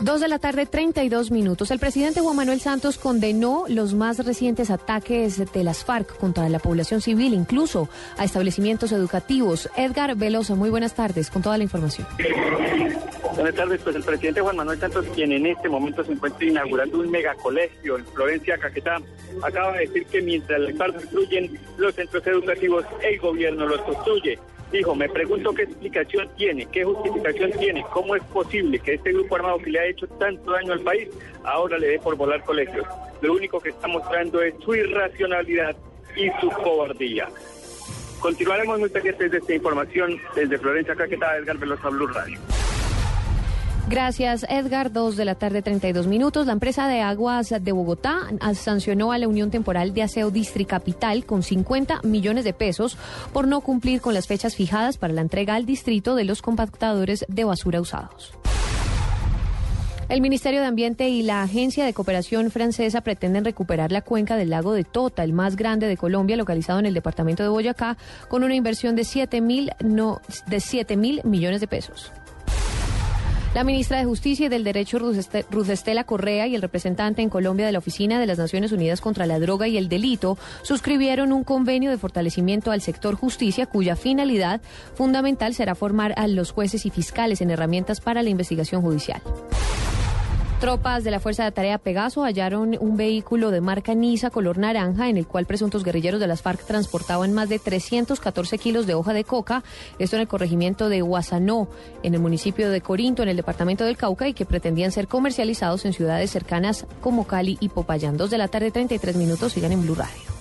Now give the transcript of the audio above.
Dos de la tarde, 32 minutos. El presidente Juan Manuel Santos condenó los más recientes ataques de las FARC contra la población civil, incluso a establecimientos educativos. Edgar Velosa, muy buenas tardes, con toda la información. Buenas tardes, pues el presidente Juan Manuel Santos, quien en este momento se encuentra inaugurando un megacolegio en Florencia, Caquetá, acaba de decir que mientras las FARC destruyen los centros educativos, el gobierno los construye. Dijo, me pregunto qué explicación tiene, qué justificación tiene, cómo es posible que este grupo armado que le ha hecho tanto daño al país ahora le dé por volar colegios. Lo único que está mostrando es su irracionalidad y su cobardía. Continuaremos muy pendientes de esta información desde Florencia Caquetá, Edgar Velosa Blue Radio. Gracias, Edgar. Dos de la tarde, 32 minutos. La empresa de aguas de Bogotá sancionó a la Unión Temporal de Aseo Districapital con 50 millones de pesos por no cumplir con las fechas fijadas para la entrega al distrito de los compactadores de basura usados. El Ministerio de Ambiente y la Agencia de Cooperación Francesa pretenden recuperar la cuenca del lago de Tota, el más grande de Colombia, localizado en el departamento de Boyacá, con una inversión de 7 mil no, de 7 mil millones de pesos. La ministra de Justicia y del Derecho, Ruth Estela Correa, y el representante en Colombia de la Oficina de las Naciones Unidas contra la Droga y el Delito suscribieron un convenio de fortalecimiento al sector justicia cuya finalidad fundamental será formar a los jueces y fiscales en herramientas para la investigación judicial. Tropas de la Fuerza de Tarea Pegaso hallaron un vehículo de marca Nisa color naranja en el cual presuntos guerrilleros de las FARC transportaban más de 314 kilos de hoja de coca, esto en el corregimiento de Guasanó, en el municipio de Corinto, en el departamento del Cauca, y que pretendían ser comercializados en ciudades cercanas como Cali y Popayán. Dos de la tarde, 33 minutos, sigan en Blue Radio.